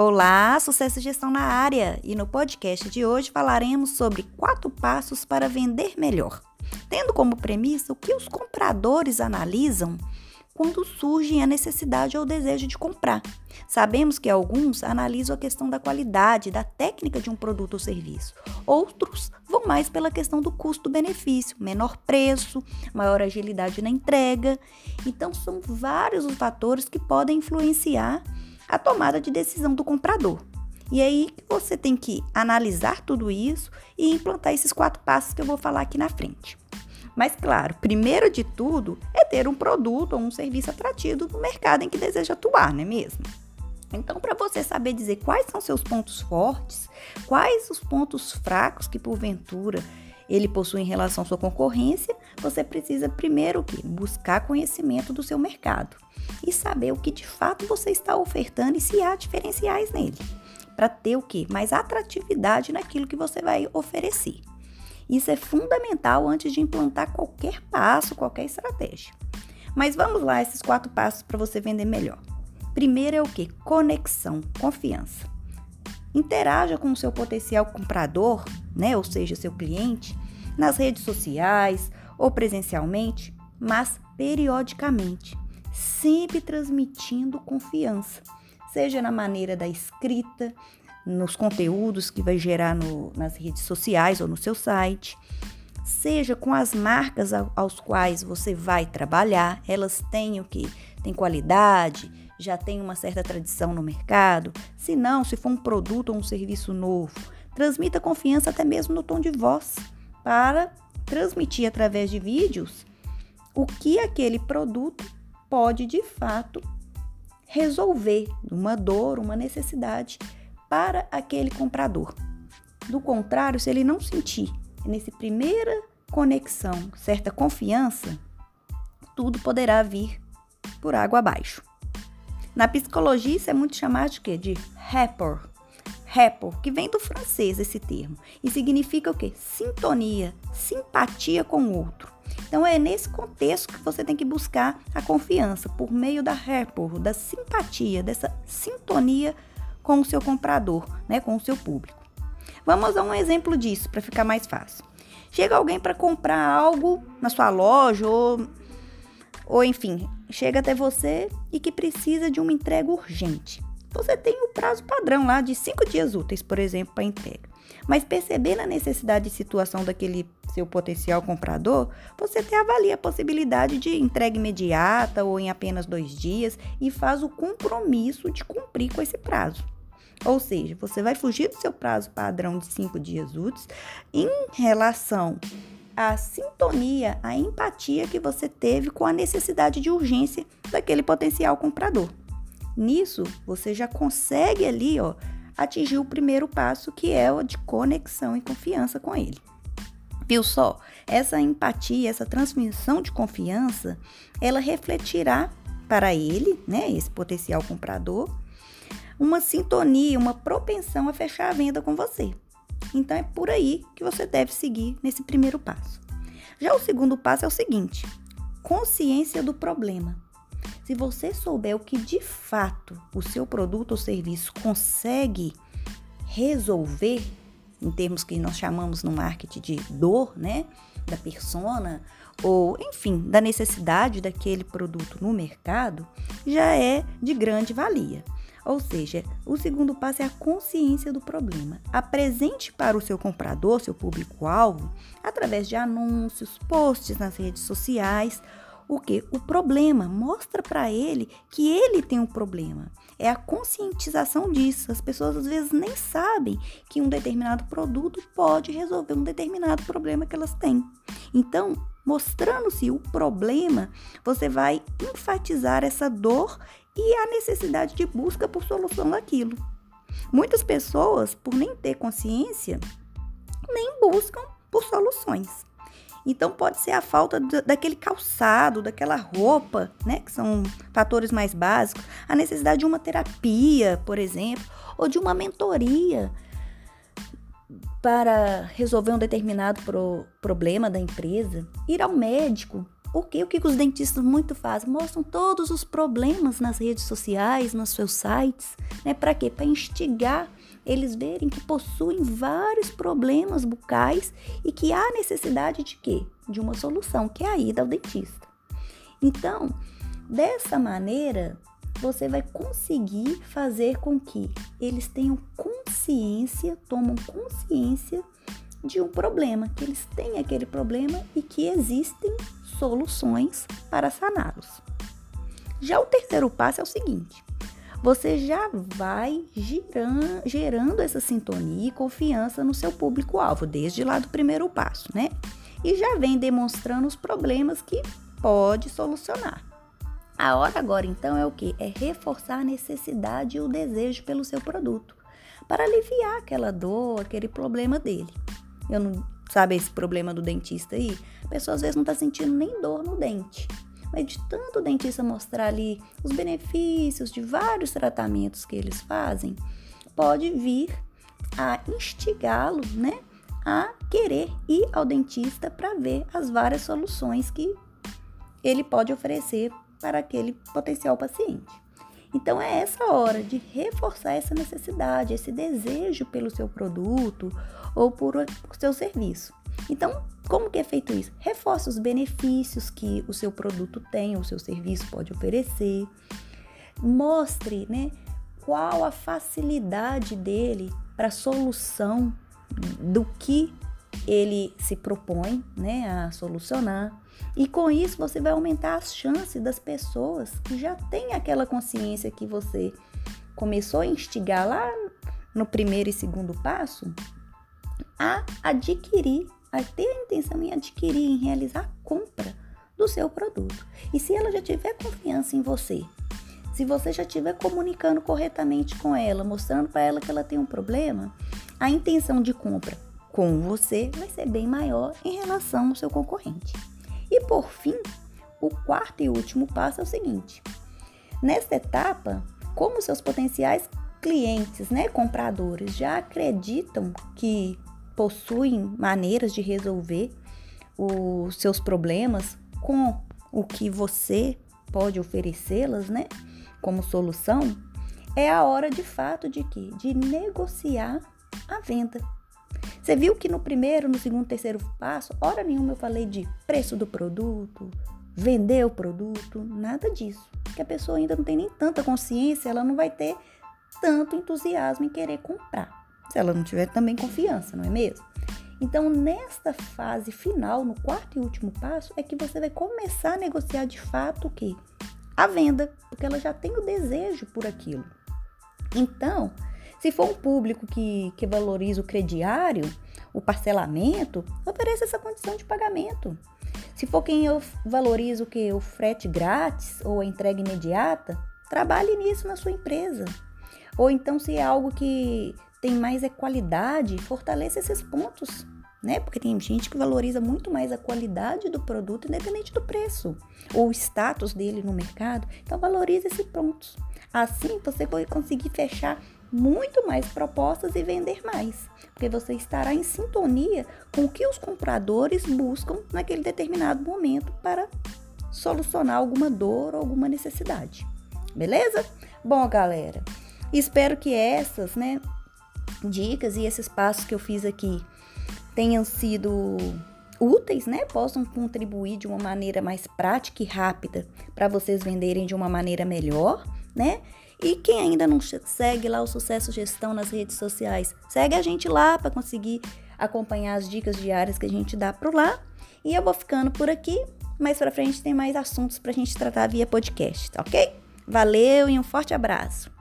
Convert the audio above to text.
Olá, sucesso e gestão na área! E no podcast de hoje falaremos sobre quatro passos para vender melhor, tendo como premissa o que os compradores analisam quando surge a necessidade ou o desejo de comprar. Sabemos que alguns analisam a questão da qualidade, da técnica de um produto ou serviço. Outros vão mais pela questão do custo-benefício, menor preço, maior agilidade na entrega. Então, são vários os fatores que podem influenciar a tomada de decisão do comprador. E aí você tem que analisar tudo isso e implantar esses quatro passos que eu vou falar aqui na frente. Mas, claro, primeiro de tudo é ter um produto ou um serviço atrativo no mercado em que deseja atuar, não é mesmo? Então, para você saber dizer quais são seus pontos fortes, quais os pontos fracos que porventura ele possui em relação à sua concorrência, você precisa primeiro que buscar conhecimento do seu mercado e saber o que de fato você está ofertando e se há diferenciais nele, para ter o que mais atratividade naquilo que você vai oferecer. Isso é fundamental antes de implantar qualquer passo, qualquer estratégia. Mas vamos lá, esses quatro passos para você vender melhor. Primeiro é o que? Conexão, confiança. Interaja com o seu potencial comprador, né, ou seja, seu cliente, nas redes sociais ou presencialmente, mas periodicamente, sempre transmitindo confiança, seja na maneira da escrita, nos conteúdos que vai gerar no, nas redes sociais ou no seu site, seja com as marcas aos quais você vai trabalhar, elas têm o que? Tem qualidade, já tem uma certa tradição no mercado. Se não, se for um produto ou um serviço novo, transmita confiança até mesmo no tom de voz, para transmitir através de vídeos o que aquele produto pode de fato resolver uma dor, uma necessidade para aquele comprador. Do contrário, se ele não sentir nesse primeira conexão certa confiança, tudo poderá vir por água abaixo. Na psicologia, isso é muito chamado de quê? De rapport. Rapport, que vem do francês esse termo, e significa o quê? Sintonia, simpatia com o outro. Então é nesse contexto que você tem que buscar a confiança por meio da rapport, da simpatia, dessa sintonia com o seu comprador, né, com o seu público. Vamos a um exemplo disso para ficar mais fácil. Chega alguém para comprar algo na sua loja ou, ou enfim, chega até você e que precisa de uma entrega urgente. Você tem o prazo padrão lá de cinco dias úteis, por exemplo, para entrega. Mas percebendo a necessidade de situação daquele seu potencial comprador, você até avalia a possibilidade de entrega imediata ou em apenas dois dias e faz o compromisso de cumprir com esse prazo. Ou seja, você vai fugir do seu prazo padrão de cinco dias úteis em relação à sintonia, à empatia que você teve com a necessidade de urgência daquele potencial comprador. Nisso, você já consegue ali, ó, atingir o primeiro passo, que é o de conexão e confiança com ele. Viu só? Essa empatia, essa transmissão de confiança, ela refletirá para ele, né, esse potencial comprador, uma sintonia, uma propensão a fechar a venda com você. Então é por aí que você deve seguir nesse primeiro passo. Já o segundo passo é o seguinte: consciência do problema. Se você souber o que de fato o seu produto ou serviço consegue resolver, em termos que nós chamamos no marketing de dor, né, da persona, ou enfim, da necessidade daquele produto no mercado, já é de grande valia. Ou seja, o segundo passo é a consciência do problema. Apresente para o seu comprador, seu público-alvo, através de anúncios, posts nas redes sociais, o que? O problema. Mostra para ele que ele tem um problema. É a conscientização disso. As pessoas às vezes nem sabem que um determinado produto pode resolver um determinado problema que elas têm. Então, mostrando-se o problema, você vai enfatizar essa dor e a necessidade de busca por solução daquilo. Muitas pessoas, por nem ter consciência, nem buscam por soluções. Então pode ser a falta daquele calçado, daquela roupa, né, que são fatores mais básicos, a necessidade de uma terapia, por exemplo, ou de uma mentoria para resolver um determinado pro problema da empresa, ir ao médico, o que, o que os dentistas muito fazem? Mostram todos os problemas nas redes sociais, nos seus sites, né? Para quê? Para instigar eles verem que possuem vários problemas bucais e que há necessidade de quê? De uma solução, que é a ida ao dentista. Então, dessa maneira, você vai conseguir fazer com que eles tenham consciência, tomam consciência de um problema, que eles têm aquele problema e que existem soluções para saná-los. Já o terceiro passo é o seguinte: você já vai girando, gerando essa sintonia e confiança no seu público-alvo, desde lá do primeiro passo, né? E já vem demonstrando os problemas que pode solucionar. A hora agora, então, é o que? É reforçar a necessidade e o desejo pelo seu produto, para aliviar aquela dor, aquele problema dele. Eu não sabe esse problema do dentista aí? A pessoa às vezes não está sentindo nem dor no dente. Mas de tanto o dentista mostrar ali os benefícios de vários tratamentos que eles fazem, pode vir a instigá-lo, né, a querer ir ao dentista para ver as várias soluções que ele pode oferecer para aquele potencial paciente. Então é essa hora de reforçar essa necessidade, esse desejo pelo seu produto ou por, por seu serviço. Então, como que é feito isso? Reforce os benefícios que o seu produto tem, o seu serviço pode oferecer. Mostre, né, qual a facilidade dele para a solução do que ele se propõe, né, a solucionar. E com isso você vai aumentar as chances das pessoas que já têm aquela consciência que você começou a instigar lá no primeiro e segundo passo a adquirir, a ter a intenção em adquirir, em realizar a compra do seu produto. E se ela já tiver confiança em você, se você já estiver comunicando corretamente com ela, mostrando para ela que ela tem um problema, a intenção de compra com você vai ser bem maior em relação ao seu concorrente. E por fim, o quarto e último passo é o seguinte: nesta etapa, como seus potenciais clientes, né, compradores, já acreditam que possuem maneiras de resolver os seus problemas com o que você pode oferecê-las, né, como solução, é a hora de fato de que de negociar a venda. Você viu que no primeiro, no segundo, terceiro passo, hora nenhuma eu falei de preço do produto, vender o produto, nada disso. Porque a pessoa ainda não tem nem tanta consciência, ela não vai ter tanto entusiasmo em querer comprar. Se ela não tiver também confiança, não é mesmo? Então, nesta fase final, no quarto e último passo, é que você vai começar a negociar de fato o quê? A venda, porque ela já tem o desejo por aquilo. Então, se for um público que, que valoriza o crediário, o parcelamento, ofereça essa condição de pagamento. Se for quem eu valorizo que o frete grátis ou a entrega imediata, trabalhe nisso na sua empresa. Ou então se é algo que tem mais é qualidade, fortaleça esses pontos, né? Porque tem gente que valoriza muito mais a qualidade do produto, independente do preço ou o status dele no mercado. Então valorize esses pontos. Assim você vai conseguir fechar muito mais propostas e vender mais, porque você estará em sintonia com o que os compradores buscam naquele determinado momento para solucionar alguma dor ou alguma necessidade. Beleza? Bom, galera, espero que essas, né, dicas e esses passos que eu fiz aqui tenham sido úteis, né? Possam contribuir de uma maneira mais prática e rápida para vocês venderem de uma maneira melhor, né? E quem ainda não segue lá o Sucesso Gestão nas redes sociais, segue a gente lá para conseguir acompanhar as dicas diárias que a gente dá por lá. E eu vou ficando por aqui. Mais para frente tem mais assuntos para a gente tratar via podcast, tá ok? Valeu e um forte abraço!